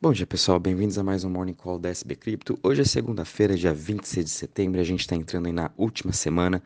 Bom dia pessoal, bem-vindos a mais um Morning Call da SB Cripto. Hoje é segunda-feira, dia 26 de setembro, a gente está entrando aí na última semana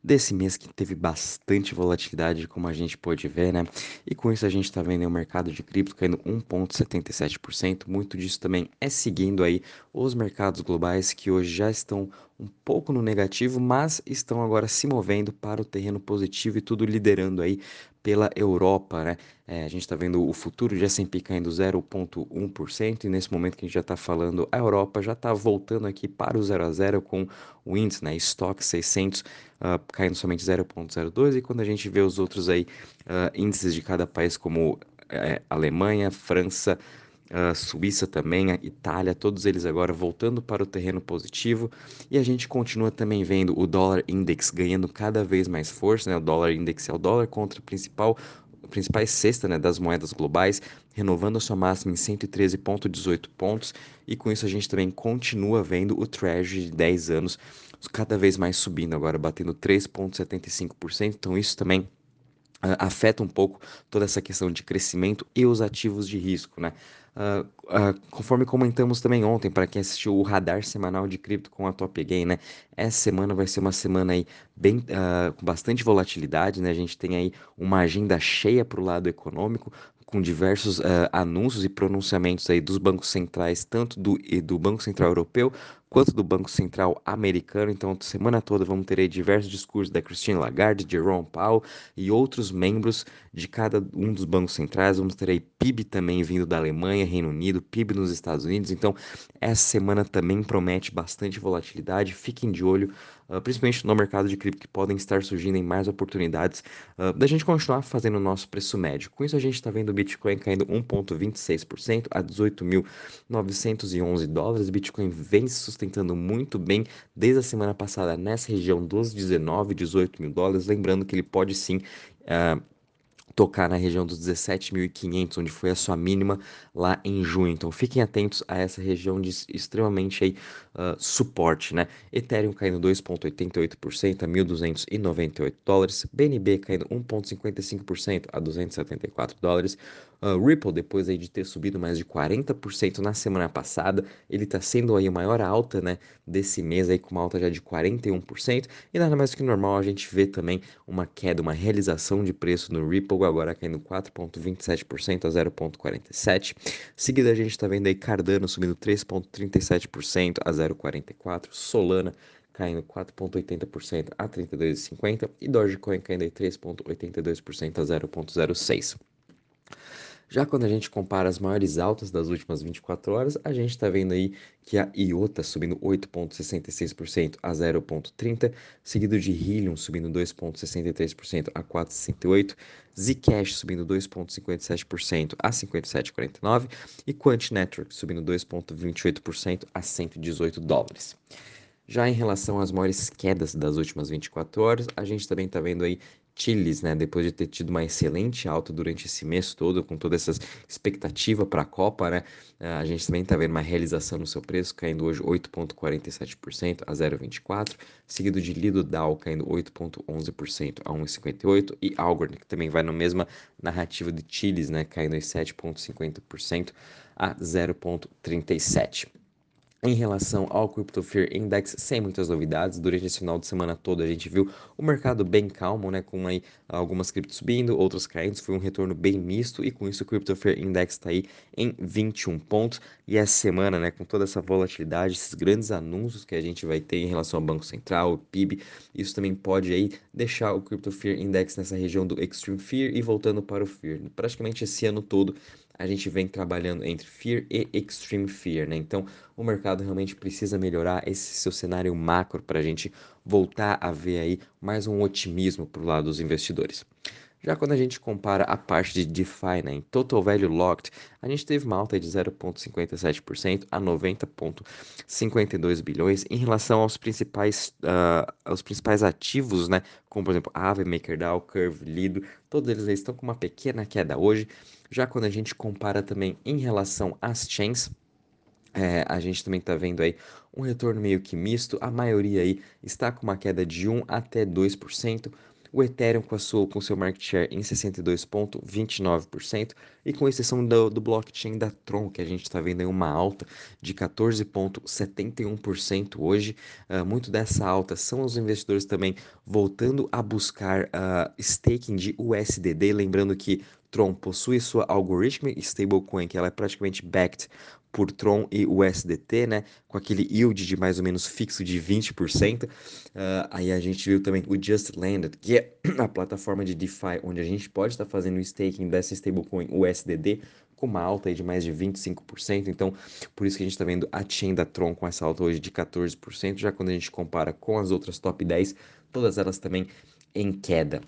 desse mês que teve bastante volatilidade, como a gente pôde ver, né? E com isso a gente está vendo o mercado de cripto caindo 1,77%. Muito disso também é seguindo aí os mercados globais que hoje já estão um pouco no negativo, mas estão agora se movendo para o terreno positivo e tudo liderando aí pela Europa, né? É, a gente está vendo o futuro de S&P caindo 0,1% e nesse momento que a gente já está falando, a Europa já está voltando aqui para o 0 a 0 com o índice, né, Stock 600 uh, caindo somente 0,02 e quando a gente vê os outros aí uh, índices de cada país como é, Alemanha, França, uh, Suíça também, a Itália, todos eles agora voltando para o terreno positivo e a gente continua também vendo o dólar index ganhando cada vez mais força, né? O dólar index é o dólar contra o principal principais cesta né, das moedas globais, renovando a sua máxima em 113,18 pontos, e com isso a gente também continua vendo o Treasury de 10 anos cada vez mais subindo, agora batendo 3,75%, então isso também uh, afeta um pouco toda essa questão de crescimento e os ativos de risco, né? Uh, conforme comentamos também ontem, para quem assistiu o radar semanal de cripto com a Top Game, né? Essa semana vai ser uma semana aí bem uh, com bastante volatilidade, né? A gente tem aí uma agenda cheia para o lado econômico, com diversos anúncios e pronunciamentos aí dos bancos centrais, tanto do, do Banco Central Europeu quanto do Banco Central americano. Então, semana toda vamos ter diversos discursos da Christine Lagarde, de Jerome Powell e outros membros de cada um dos bancos centrais. Vamos ter aí PIB também vindo da Alemanha, Reino Unido, PIB nos Estados Unidos. Então, essa semana também promete bastante volatilidade. Fiquem de olho, uh, principalmente no mercado de cripto, que podem estar surgindo em mais oportunidades uh, da gente continuar fazendo o nosso preço médio. Com isso, a gente está vendo o Bitcoin caindo 1,26% a 18.911 dólares. Bitcoin vem se sustentando muito bem desde a semana passada nessa região dos 19, 18 mil dólares. Lembrando que ele pode sim. Uh, tocar na região dos 17.500, onde foi a sua mínima lá em junho. Então fiquem atentos a essa região de extremamente aí, uh, suporte, né? Ethereum caindo 2,88% a 1.298 dólares, BNB caindo 1,55% a 274 dólares, Uh, Ripple, depois aí de ter subido mais de 40% na semana passada, ele está sendo aí a maior alta né, desse mês, aí, com uma alta já de 41%, e nada mais que normal a gente vê também uma queda, uma realização de preço no Ripple, agora caindo 4,27% a 0,47%. Seguida a gente está vendo aí Cardano subindo 3,37% a 0,44%, Solana caindo 4,80% a 32,50% e Dogecoin caindo 3,82% a 0,06%. Já quando a gente compara as maiores altas das últimas 24 horas, a gente está vendo aí que a IOTA subindo 8,66% a 0,30%, seguido de Helium subindo 2,63% a 4,68%, Zcash subindo 2,57% a 57,49% e Quant Network subindo 2,28% a 118 dólares. Já em relação às maiores quedas das últimas 24 horas, a gente também está vendo aí Chiles, né, depois de ter tido uma excelente alta durante esse mês todo, com toda essa expectativa para a Copa, né, a gente também está vendo uma realização no seu preço, caindo hoje 8,47% a 0,24%, seguido de Lido Dow caindo 8,11% a 1,58%, e Algorand, que também vai na mesma narrativa de Chiles, né, caindo 7,50% a 0,37%. Em relação ao Crypto Fear Index, sem muitas novidades, durante esse final de semana todo a gente viu o mercado bem calmo, né, com aí algumas criptos subindo, outras caindo, foi um retorno bem misto e com isso o Crypto Fear Index está aí em 21 pontos. E essa semana, né, com toda essa volatilidade, esses grandes anúncios que a gente vai ter em relação ao Banco Central, PIB, isso também pode aí deixar o Crypto Fear Index nessa região do Extreme Fear e voltando para o Fear. Praticamente esse ano todo a gente vem trabalhando entre Fear e Extreme Fear, né? Então, o mercado realmente precisa melhorar esse seu cenário macro para a gente voltar a ver aí mais um otimismo para o lado dos investidores. Já quando a gente compara a parte de DeFi, né, em Total Value Locked, a gente teve uma alta de 0,57% a 90,52 bilhões em relação aos principais, uh, aos principais ativos, né, como por exemplo Aave, MakerDAO, Curve, Lido, todos eles estão com uma pequena queda hoje. Já quando a gente compara também em relação às chains, é, a gente também está vendo aí um retorno meio que misto, a maioria aí está com uma queda de 1 até 2%, o Ethereum sua, com seu market share em 62,29%, e com exceção do, do blockchain da Tron, que a gente está vendo aí uma alta de 14,71% hoje. Uh, muito dessa alta são os investidores também voltando a buscar uh, staking de USDD, lembrando que Tron possui sua Algorithmic Stablecoin, que ela é praticamente backed por Tron e USDT, né, com aquele yield de mais ou menos fixo de 20%. Uh, ah, aí a gente viu também o Just Landed, que é a plataforma de DeFi onde a gente pode estar fazendo o staking dessa stablecoin USDD com uma alta de mais de 25%. Então, por isso que a gente está vendo a chain da Tron com essa alta hoje de 14%, já quando a gente compara com as outras top 10, todas elas também em queda.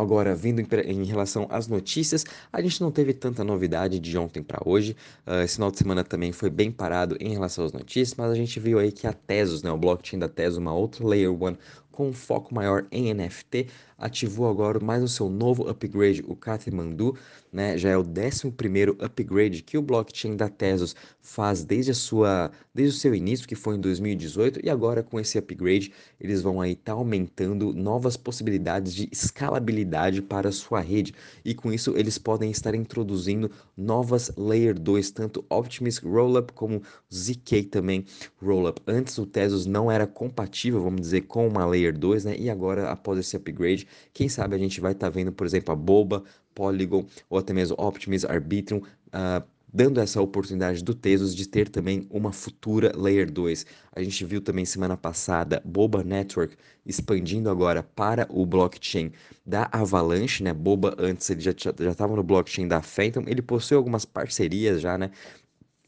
Agora, vindo em, relação às notícias, a gente não teve tanta novidade de ontem para hoje. Uh, esse final de semana também foi bem parado em relação às notícias, mas a gente viu aí que a Tesos, né, o blockchain da Tesos, uma outra Layer 1 com um foco maior em NFT, ativou agora mais o seu novo upgrade, o Kathmandu, né? Já é o 11 upgrade que o blockchain da Tezos faz desde a sua desde o seu início, que foi em 2018, e agora com esse upgrade, eles vão aí estar tá aumentando novas possibilidades de escalabilidade para a sua rede. E com isso eles podem estar introduzindo novas layer 2, tanto Optimus Rollup como ZK também Rollup. Antes o Tezos não era compatível, vamos dizer, com uma layer 2, né? E agora após esse upgrade, quem sabe a gente vai estar tá vendo, por exemplo, a Boba, Polygon ou até mesmo Optimus Arbitrum uh, dando essa oportunidade do Tesos de ter também uma futura Layer 2. A gente viu também semana passada Boba Network expandindo agora para o blockchain da Avalanche, né? Boba antes ele já estava no blockchain da Phantom, ele possui algumas parcerias já, né?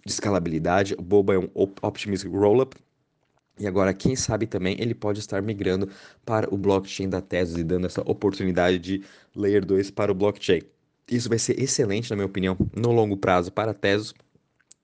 De escalabilidade. Boba é um Optimus Rollup, e agora, quem sabe também, ele pode estar migrando para o blockchain da Tesos e dando essa oportunidade de Layer 2 para o blockchain. Isso vai ser excelente, na minha opinião, no longo prazo para a Tesos,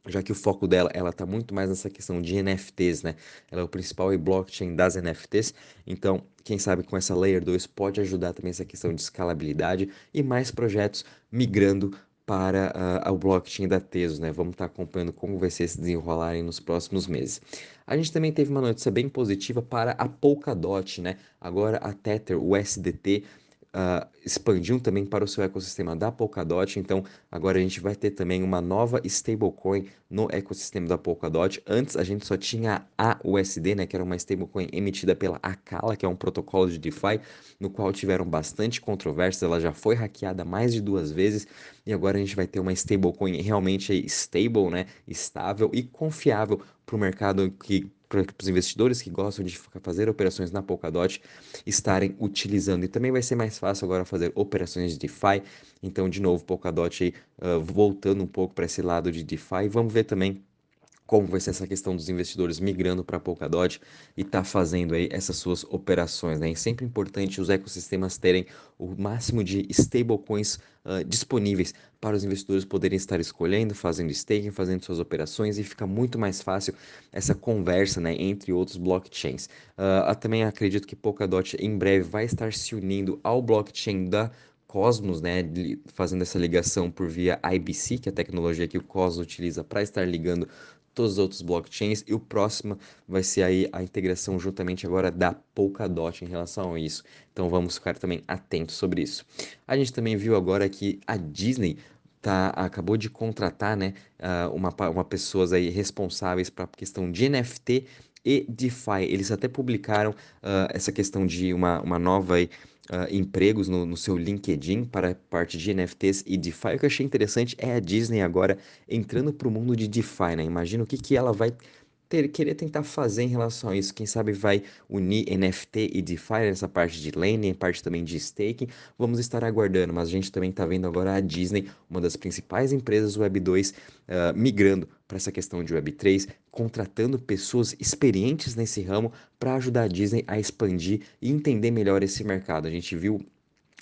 já que o foco dela ela está muito mais nessa questão de NFTs, né? Ela é o principal blockchain das NFTs, então quem sabe com essa Layer 2 pode ajudar também essa questão de escalabilidade e mais projetos migrando para uh, o blockchain da Tesos, né? Vamos estar tá acompanhando como vai ser se desenrolarem nos próximos meses. A gente também teve uma notícia bem positiva para a Polkadot, né? Agora a Tether, o SDT, uh, expandiu também para o seu ecossistema da Polkadot, então agora a gente vai ter também uma nova stablecoin no ecossistema da Polkadot. Antes a gente só tinha a USD, né, que era uma stablecoin emitida pela Akala, que é um protocolo de DeFi, no qual tiveram bastante controvérsias, ela já foi hackeada mais de duas vezes, e agora a gente vai ter uma stablecoin realmente stable, né, estável e confiável para o mercado que para os investidores que gostam de fazer operações na Polkadot estarem utilizando. E também vai ser mais fácil agora fazer operações de DeFi. Então, de novo, Polkadot aí, uh, voltando um pouco para esse lado de DeFi. Vamos ver também como vai ser essa questão dos investidores migrando para Polkadot e tá fazendo aí essas suas operações, né? É sempre importante os ecossistemas terem o máximo de stablecoins uh, disponíveis para os investidores poderem estar escolhendo, fazendo staking, fazendo suas operações e fica muito mais fácil essa conversa, né, entre outros blockchains. Uh, também acredito que Polkadot em breve vai estar se unindo ao blockchain da Cosmos, né, fazendo essa ligação por via IBC, que é a tecnologia que o Cosmos utiliza para estar ligando todos os outros blockchains e o próximo vai ser aí a integração juntamente agora da Polkadot em relação a isso. Então vamos ficar também atentos sobre isso. A gente também viu agora que a Disney tá, acabou de contratar né, uma, uma pessoas aí responsáveis para a questão de NFT e DeFi. Eles até publicaram uh, essa questão de uma, uma nova uh, empregos no, no, seu LinkedIn para parte de NFTs e DeFi. O que eu achei interessante é a Disney agora entrando para o mundo de DeFi, né? Imagina o que, que ela vai ter, querer tentar fazer em relação a isso. Quem sabe vai unir NFT e DeFi nessa parte de lending, parte também de staking. Vamos estar aguardando, mas a gente também está vendo agora a Disney, uma das principais empresas Web 2, uh, migrando para essa questão de Web 3, contratando pessoas experientes nesse ramo para ajudar a Disney a expandir e entender melhor esse mercado. A gente viu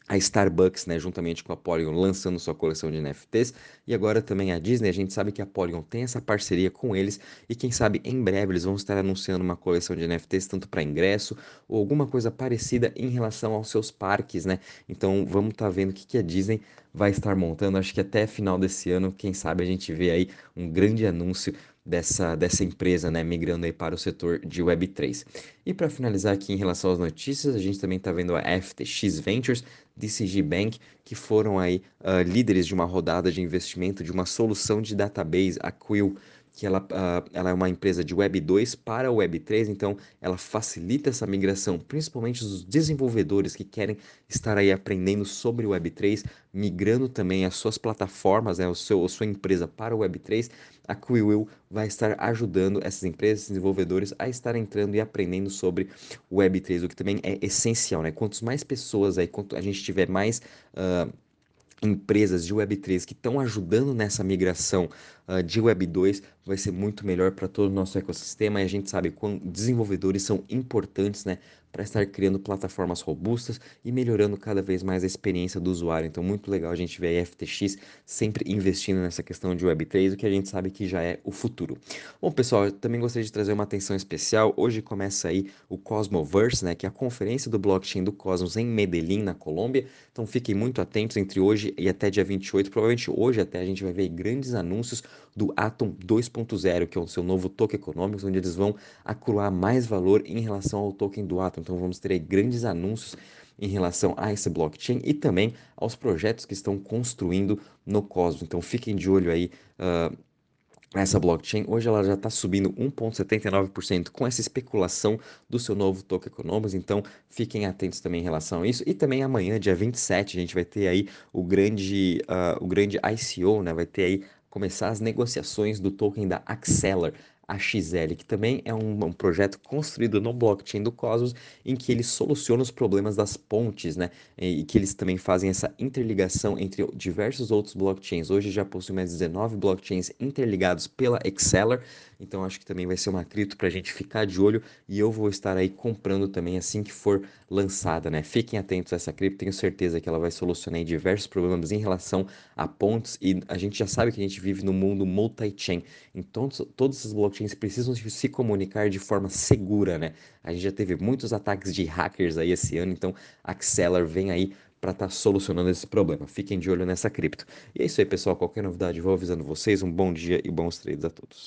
a Starbucks, né, juntamente com a Polygon, lançando sua coleção de NFTs, e agora também a Disney, a gente sabe que a Polygon tem essa parceria com eles, e quem sabe em breve eles vão estar anunciando uma coleção de NFTs, tanto para ingresso, ou alguma coisa parecida em relação aos seus parques, né, então vamos estar tá vendo o que, que a Disney vai estar montando. Acho que até final desse ano, quem sabe a gente vê aí um grande anúncio dessa, dessa empresa, né, migrando aí para o setor de Web3. E para finalizar aqui em relação às notícias, a gente também está vendo a FTX Ventures, DCG Bank, que foram aí uh, líderes de uma rodada de investimento de uma solução de database, a Quill, que ela, uh, ela é uma empresa de Web 2 para Web 3, então ela facilita essa migração, principalmente os desenvolvedores que querem estar aí aprendendo sobre Web 3, migrando também as suas plataformas, né, o seu, a sua empresa para o Web 3. A Quill vai estar ajudando essas empresas, desenvolvedores a estar entrando e aprendendo sobre Web 3, o que também é essencial, né? Quantos mais pessoas aí, quanto a gente tiver mais uh, empresas de Web3 que estão ajudando nessa migração uh, de Web 2 vai ser muito melhor para todo o nosso ecossistema e a gente sabe quão desenvolvedores são importantes, né, para estar criando plataformas robustas e melhorando cada vez mais a experiência do usuário. Então, muito legal a gente ver a FTX sempre investindo nessa questão de Web3, o que a gente sabe que já é o futuro. Bom, pessoal, eu também gostaria de trazer uma atenção especial. Hoje começa aí o Cosmoverse, né, que é a conferência do blockchain do Cosmos em Medellín, na Colômbia. Então, fiquem muito atentos entre hoje e até dia 28. Provavelmente hoje até a gente vai ver grandes anúncios do Atom 2.0, que é o seu novo token econômico, onde eles vão acruar mais valor em relação ao token do Atom. Então vamos ter grandes anúncios em relação a esse blockchain e também aos projetos que estão construindo no Cosmos. Então fiquem de olho aí. Uh, essa blockchain, hoje ela já está subindo 1,79% com essa especulação do seu novo token Economos, então fiquem atentos também em relação a isso. E também amanhã, dia 27, a gente vai ter aí o grande, uh, o grande ICO, né? Vai ter aí começar as negociações do token da Acceler, AXL, que também é um, um, projeto construído no blockchain do Cosmos, em que ele soluciona os problemas das pontes, né? E, e, que eles também fazem essa interligação entre diversos outros blockchains. Hoje já possui mais 19 blockchains interligados pela Exceler, então acho que também vai ser uma cripto para a gente ficar de olho e eu vou estar aí comprando também assim que for lançada, né? Fiquem atentos a essa cripto, tenho certeza que ela vai solucionar diversos problemas em relação a pontes e a gente já sabe que a gente vive no mundo multi-chain, então todos esses blockchains blockchains precisam se comunicar de forma segura, né? A gente já teve muitos ataques de hackers aí esse ano, então a Acceler vem aí para estar tá solucionando esse problema. Fiquem de olho nessa cripto. E é isso aí, pessoal. Qualquer novidade, vou avisando vocês. Um bom dia e bons trades a todos.